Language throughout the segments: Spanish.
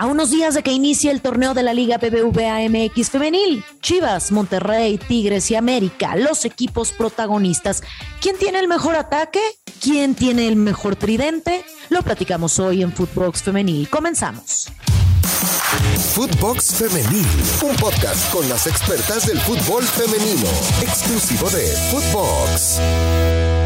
A unos días de que inicie el torneo de la Liga BBVA MX Femenil, Chivas, Monterrey, Tigres y América, los equipos protagonistas. ¿Quién tiene el mejor ataque? ¿Quién tiene el mejor tridente? Lo platicamos hoy en Footbox Femenil. Comenzamos. Footbox Femenil, un podcast con las expertas del fútbol femenino, exclusivo de Footbox.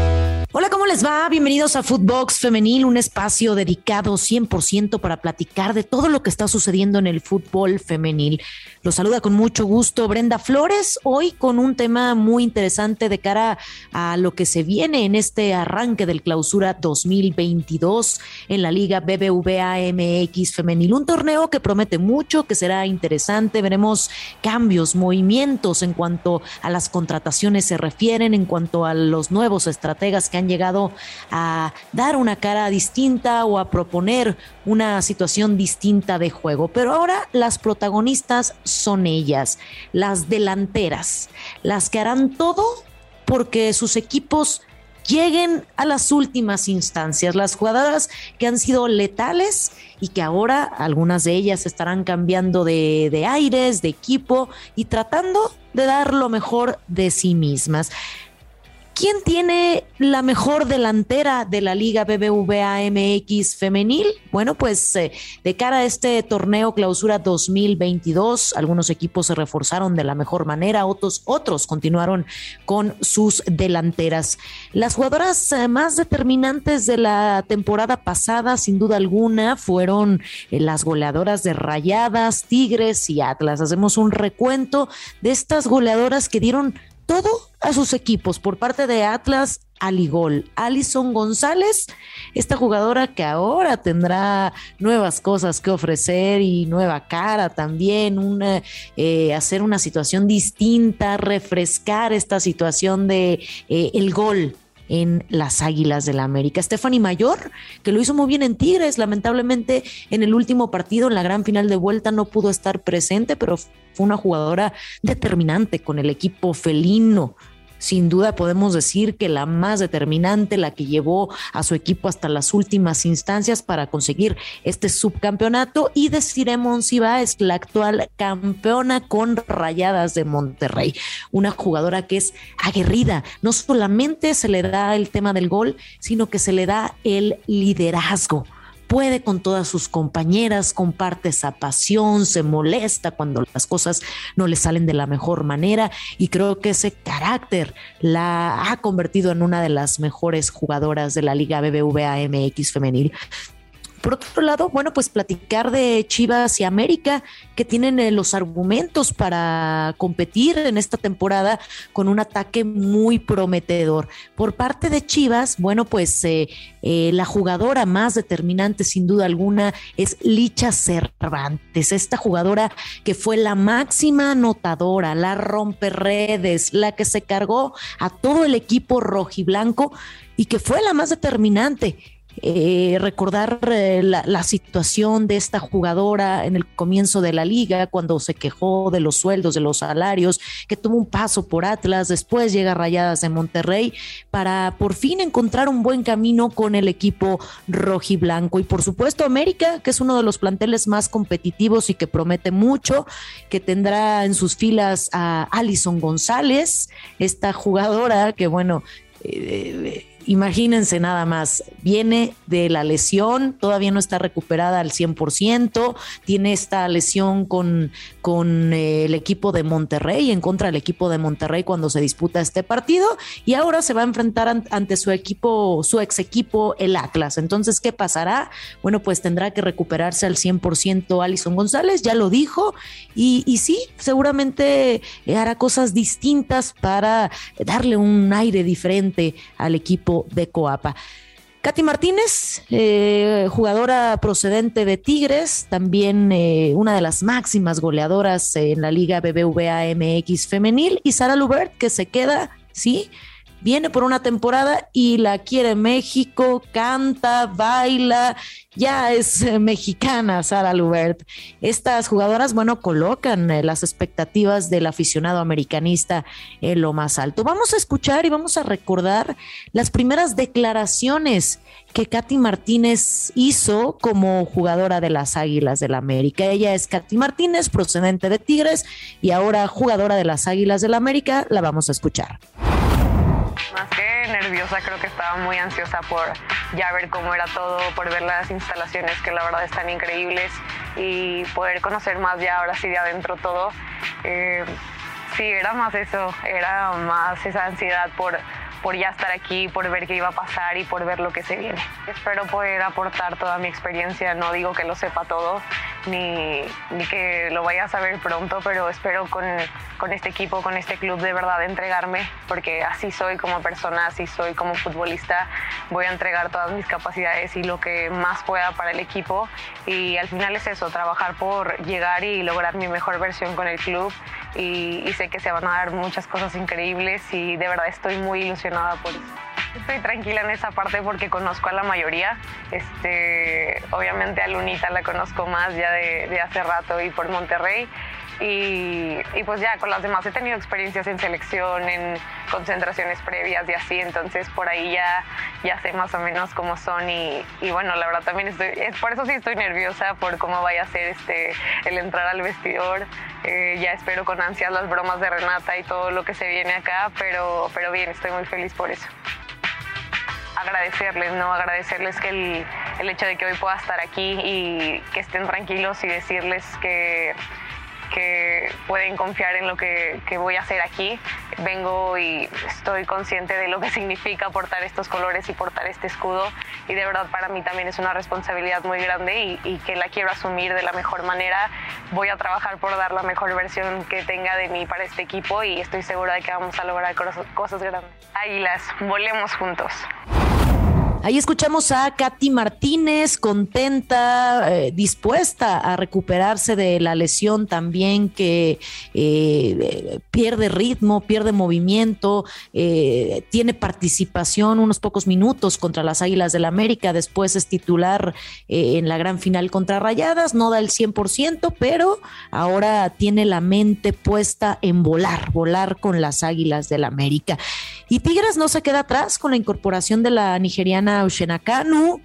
Hola, ¿cómo les va? Bienvenidos a Footbox Femenil, un espacio dedicado 100% para platicar de todo lo que está sucediendo en el fútbol femenil. Los saluda con mucho gusto Brenda Flores, hoy con un tema muy interesante de cara a lo que se viene en este arranque del clausura 2022 en la Liga BBVA MX Femenil. Un torneo que promete mucho, que será interesante. Veremos cambios, movimientos en cuanto a las contrataciones se refieren, en cuanto a los nuevos estrategas que han llegado a dar una cara distinta o a proponer una situación distinta de juego. Pero ahora las protagonistas son ellas, las delanteras, las que harán todo porque sus equipos lleguen a las últimas instancias, las jugadoras que han sido letales y que ahora algunas de ellas estarán cambiando de, de aires, de equipo y tratando de dar lo mejor de sí mismas. ¿Quién tiene la mejor delantera de la Liga BBVA MX femenil? Bueno, pues eh, de cara a este torneo clausura 2022, algunos equipos se reforzaron de la mejor manera, otros, otros continuaron con sus delanteras. Las jugadoras eh, más determinantes de la temporada pasada, sin duda alguna, fueron eh, las goleadoras de Rayadas, Tigres y Atlas. Hacemos un recuento de estas goleadoras que dieron todo a sus equipos por parte de Atlas Aligol. Alison González, esta jugadora que ahora tendrá nuevas cosas que ofrecer y nueva cara también, una, eh, hacer una situación distinta, refrescar esta situación de eh, el gol en las Águilas del la América. Stephanie Mayor, que lo hizo muy bien en Tigres, lamentablemente en el último partido, en la gran final de vuelta, no pudo estar presente, pero fue una jugadora determinante con el equipo felino sin duda podemos decir que la más determinante, la que llevó a su equipo hasta las últimas instancias para conseguir este subcampeonato. Y Desiree Monsiva es la actual campeona con Rayadas de Monterrey. Una jugadora que es aguerrida. No solamente se le da el tema del gol, sino que se le da el liderazgo puede con todas sus compañeras, comparte esa pasión, se molesta cuando las cosas no le salen de la mejor manera y creo que ese carácter la ha convertido en una de las mejores jugadoras de la Liga BBVA MX femenil. Por otro lado, bueno, pues platicar de Chivas y América, que tienen eh, los argumentos para competir en esta temporada con un ataque muy prometedor. Por parte de Chivas, bueno, pues eh, eh, la jugadora más determinante, sin duda alguna, es Licha Cervantes, esta jugadora que fue la máxima anotadora, la romperredes, la que se cargó a todo el equipo rojiblanco y que fue la más determinante eh, recordar eh, la, situación de esta jugadora en el comienzo de la liga, cuando se quejó de los sueldos, de los salarios, que tuvo un paso por Atlas, después llega a Rayadas de Monterrey, para por fin encontrar un buen camino con el equipo rojiblanco. Y por supuesto América, que es uno de los planteles más competitivos y que promete mucho, que tendrá en sus filas a Alison González, esta jugadora que bueno, eh, imagínense nada más, viene de la lesión, todavía no está recuperada al 100%, tiene esta lesión con, con eh, el equipo de Monterrey, en contra del equipo de Monterrey cuando se disputa este partido, y ahora se va a enfrentar ante su equipo, su ex equipo, el Atlas. Entonces, ¿qué pasará? Bueno, pues tendrá que recuperarse al 100% Alison González, ya lo dijo, y, y sí, seguramente hará cosas distintas para darle un aire diferente al equipo de Coapa. Katy Martínez, eh, jugadora procedente de Tigres, también eh, una de las máximas goleadoras en la Liga BBVA MX femenil, y Sara Lubert, que se queda, sí, viene por una temporada y la quiere México, canta, baila, ya es eh, mexicana Sara Lubert. Estas jugadoras, bueno, colocan eh, las expectativas del aficionado americanista en lo más alto. Vamos a escuchar y vamos a recordar las primeras declaraciones que Katy Martínez hizo como jugadora de las Águilas del la América. Ella es Katy Martínez, procedente de Tigres y ahora jugadora de las Águilas del la América. La vamos a escuchar. Creo que estaba muy ansiosa por ya ver cómo era todo, por ver las instalaciones que la verdad están increíbles y poder conocer más ya ahora sí de adentro todo. Eh, sí, era más eso, era más esa ansiedad por por ya estar aquí, por ver qué iba a pasar y por ver lo que se viene. Espero poder aportar toda mi experiencia, no digo que lo sepa todo, ni, ni que lo vaya a saber pronto, pero espero con, con este equipo, con este club de verdad entregarme, porque así soy como persona, así soy como futbolista, voy a entregar todas mis capacidades y lo que más pueda para el equipo. Y al final es eso, trabajar por llegar y lograr mi mejor versión con el club. Y, y sé que se van a dar muchas cosas increíbles y de verdad estoy muy ilusionada por eso. Estoy tranquila en esa parte porque conozco a la mayoría. Este, obviamente a Lunita la conozco más ya de, de hace rato y por Monterrey. Y, y, pues ya con las demás he tenido experiencias en selección, en concentraciones previas y así, entonces por ahí ya, ya sé más o menos cómo son y, y bueno, la verdad también estoy, es, por eso sí estoy nerviosa por cómo vaya a ser este, el entrar al vestidor, eh, ya espero con ansias las bromas de Renata y todo lo que se viene acá, pero, pero bien, estoy muy feliz por eso agradecerles, ¿no? Agradecerles que el, el, hecho de que hoy pueda estar aquí y que estén tranquilos y decirles que, que pueden confiar en lo que, que, voy a hacer aquí. Vengo y estoy consciente de lo que significa portar estos colores y portar este escudo y de verdad para mí también es una responsabilidad muy grande y, y que la quiero asumir de la mejor manera. Voy a trabajar por dar la mejor versión que tenga de mí para este equipo y estoy segura de que vamos a lograr cosas grandes. Águilas, volemos juntos. Ahí escuchamos a Katy Martínez, contenta, eh, dispuesta a recuperarse de la lesión también que eh, pierde ritmo, pierde movimiento, eh, tiene participación unos pocos minutos contra las Águilas del la América, después es titular en la gran final contra Rayadas, no da el 100%, pero ahora tiene la mente puesta en volar, volar con las Águilas del la América. Y Tigres no se queda atrás con la incorporación de la nigeriana Kanu,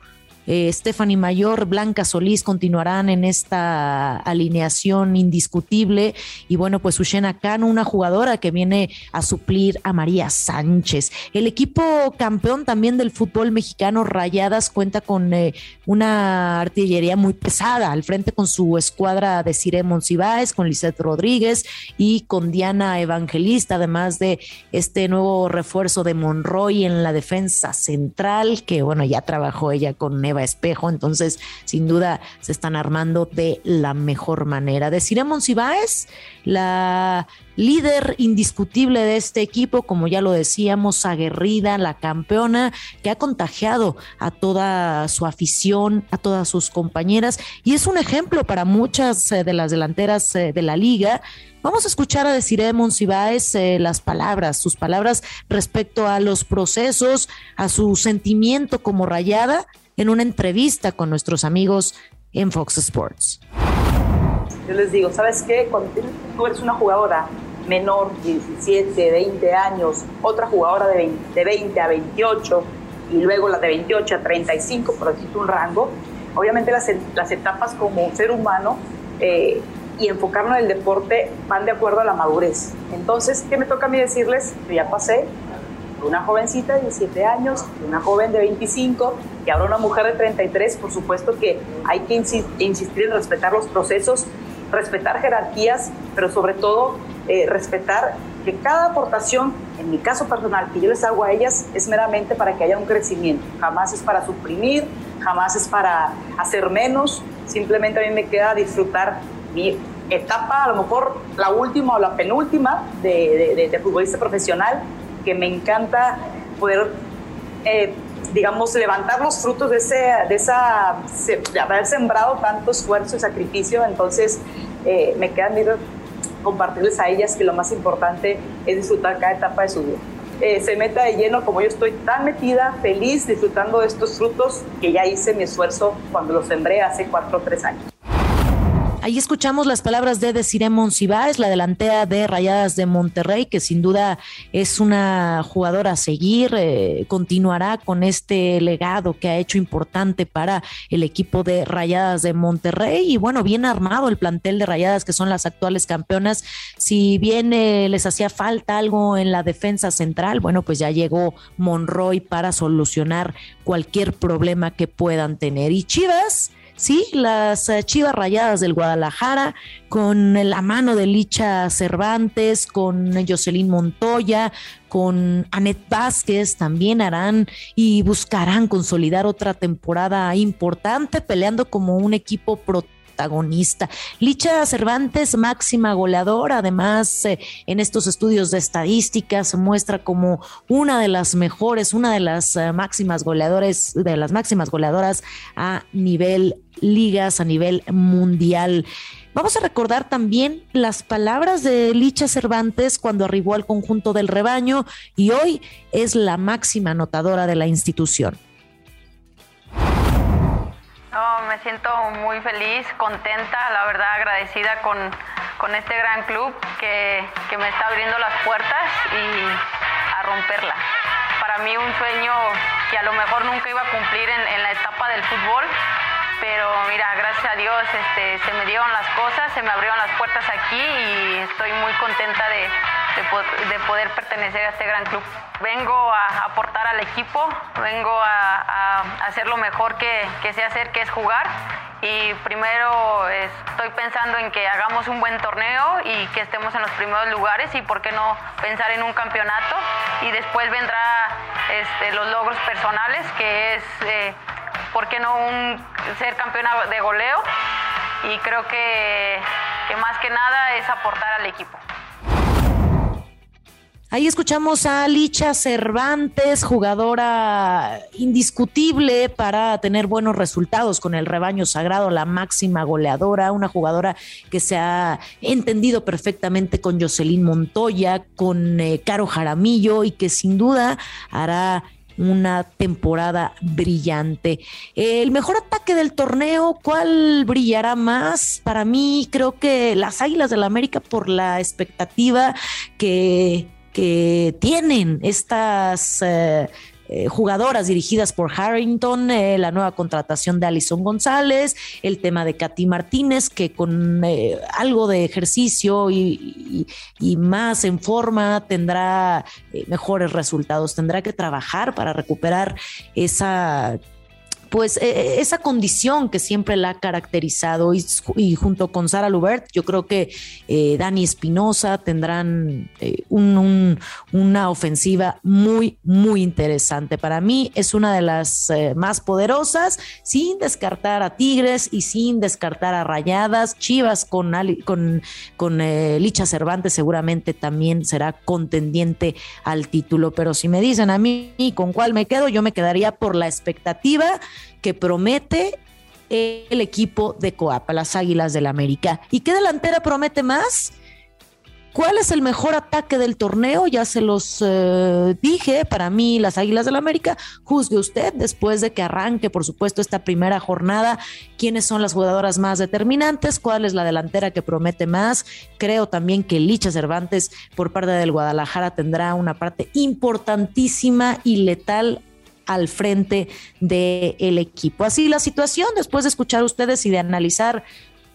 eh, Stephanie Mayor, Blanca Solís continuarán en esta alineación indiscutible. Y bueno, pues Ushena Kanu, una jugadora que viene a suplir a María Sánchez. El equipo campeón también del fútbol mexicano, Rayadas, cuenta con eh, una artillería muy pesada al frente con su escuadra de Cire Monsiváis, con Lizeth Rodríguez y con Diana Evangelista, además de este nuevo refuerzo de Monroy en la defensa central, que bueno, ya trabajó ella con Eva Espejo, entonces sin duda se están armando de la mejor manera. Deciremos Cibáez, la líder indiscutible de este equipo, como ya lo decíamos, aguerrida, la campeona, que ha contagiado a toda su afición, a todas sus compañeras, y es un ejemplo para muchas eh, de las delanteras eh, de la liga. Vamos a escuchar a Desiree Monsiváis eh, las palabras, sus palabras respecto a los procesos, a su sentimiento como rayada en una entrevista con nuestros amigos en Fox Sports. Yo les digo, ¿sabes qué? Cuando tú eres una jugadora menor, 17, 20 años, otra jugadora de 20, de 20 a 28 y luego la de 28 a 35, por decirte un rango, obviamente las, las etapas como ser humano eh, y enfocarnos en el deporte van de acuerdo a la madurez. Entonces, ¿qué me toca a mí decirles? Yo ya pasé una jovencita de 17 años, una joven de 25 y ahora una mujer de 33, por supuesto que hay que insistir en respetar los procesos, respetar jerarquías, pero sobre todo eh, respetar que cada aportación, en mi caso personal, que yo les hago a ellas, es meramente para que haya un crecimiento. Jamás es para suprimir, jamás es para hacer menos, simplemente a mí me queda disfrutar mi etapa, a lo mejor la última o la penúltima de, de, de futbolista profesional, me encanta poder, eh, digamos, levantar los frutos de, ese, de, esa, haber sembrado tanto esfuerzo y sacrificio. Entonces, eh, me queda compartirles a ellas que lo más importante es disfrutar cada etapa de su vida. eh, se meta de lleno como yo estoy tan metida, feliz, disfrutando de estos frutos que ya hice mi esfuerzo cuando los sembré hace cuatro o tres años. Ahí escuchamos las palabras de Desiree Monsiváis, la delantera de Rayadas de Monterrey, que sin duda es una jugadora a seguir, eh, continuará con este legado que ha hecho importante para el equipo de Rayadas de Monterrey y bueno, bien armado el plantel de Rayadas que son las actuales campeonas. Si bien eh, les hacía falta algo en la defensa central, bueno, pues ya llegó Monroy para solucionar cualquier problema que puedan tener. Y Chivas, Sí, las eh, Chivas Rayadas del Guadalajara, con la mano de Licha Cervantes, con Jocelyn Montoya, con Anet Vázquez, también harán y buscarán consolidar otra temporada importante, peleando como un equipo protagonista protagonista. Licha Cervantes, máxima goleadora, además eh, en estos estudios de estadística se muestra como una de las mejores, una de las eh, máximas goleadores, de las máximas goleadoras a nivel ligas, a nivel mundial. Vamos a recordar también las palabras de Licha Cervantes cuando arribó al conjunto del rebaño y hoy es la máxima anotadora de la institución. Me siento muy feliz, contenta, la verdad agradecida con, con este gran club que, que, me está abriendo las puertas y a romperla. Para mí un sueño que a lo mejor nunca iba a cumplir en, en la etapa del fútbol, pero mira, gracias a Dios este, se me dieron las cosas, se me abrieron las puertas aquí y estoy muy contenta de, de, poder pertenecer a este gran club. Vengo a aportar al equipo, vengo a, hacer lo mejor que, que, sé hacer, que es jugar. Y primero estoy pensando en que hagamos un buen torneo y que estemos en los primeros lugares y por qué no pensar en un campeonato. Y después vendrá este, los logros personales, que es, eh, ¿por qué no ser campeona de goleo? Y creo que, que más que nada es aportar al equipo. Ahí escuchamos a Licha Cervantes, jugadora indiscutible para tener buenos resultados con el rebaño sagrado, la máxima goleadora, una jugadora que se ha entendido perfectamente con Jocelyn Montoya, con eh, Caro Jaramillo y que sin duda hará una temporada brillante. El mejor ataque del torneo, ¿cuál brillará más? Para mí creo que las Águilas del la América por la expectativa que que tienen estas eh, eh, jugadoras dirigidas por Harrington, eh, la nueva contratación de Alison González, el tema de Katy Martínez, que con algo de ejercicio y, más en forma tendrá mejores resultados, tendrá que trabajar para recuperar esa pues e, e, esa condición que siempre la ha caracterizado y, junto con Sara Lubert, yo creo que eh, Dani Espinosa tendrán eh, una ofensiva muy, muy interesante. Para mí es una de las eh, más poderosas, sin descartar a Tigres y sin descartar a Rayadas. Chivas con, con, con Licha Cervantes seguramente también será contendiente al título, pero si me dicen a mí con cuál me quedo, yo me quedaría por la expectativa que promete el equipo de Coapa, las Águilas del América. ¿Y qué delantera promete más? ¿Cuál es el mejor ataque del torneo? Ya se los eh, dije, para mí las Águilas del América. Juzgue usted después de que arranque, por supuesto, esta primera jornada, quiénes son las jugadoras más determinantes, cuál es la delantera que promete más. Creo también que Licha Cervantes por parte del Guadalajara tendrá una parte importantísima y letal al frente del equipo. Así la situación, después de escuchar ustedes y de analizar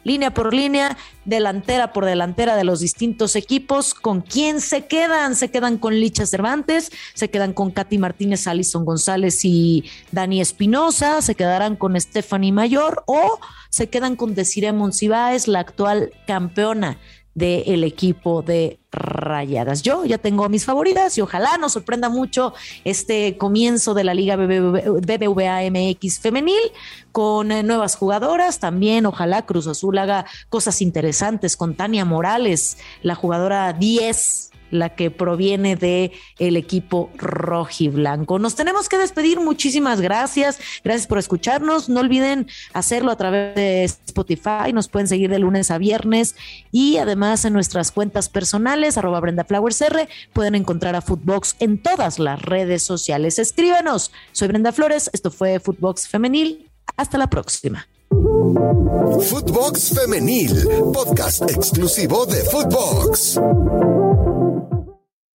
línea por línea, delantera por delantera de los distintos equipos. ¿Con quién se quedan? Se quedan con Licha Cervantes, se quedan con Katy Martínez, Alison González y Dani Espinosa, se quedarán con Stephanie Mayor o se quedan con Desiree Monsiváis, la actual campeona del equipo de Rayadas. Yo ya tengo mis favoritas y ojalá nos sorprenda mucho este comienzo de la Liga BBVA MX femenil con eh, nuevas jugadoras. También ojalá Cruz Azul haga cosas interesantes con Tania Morales, la jugadora 10 la que proviene de el equipo rojiblanco. Nos tenemos que despedir. Muchísimas gracias. Gracias por escucharnos. No olviden hacerlo a través de Spotify. Nos pueden seguir de lunes a viernes y además en nuestras cuentas personales, arroba Brenda Flowers R, pueden encontrar a Footbox en todas las redes sociales. Escríbanos. Soy Brenda Flores. Esto fue Footbox Femenil. Hasta la próxima. Footbox Femenil, podcast exclusivo de Footbox.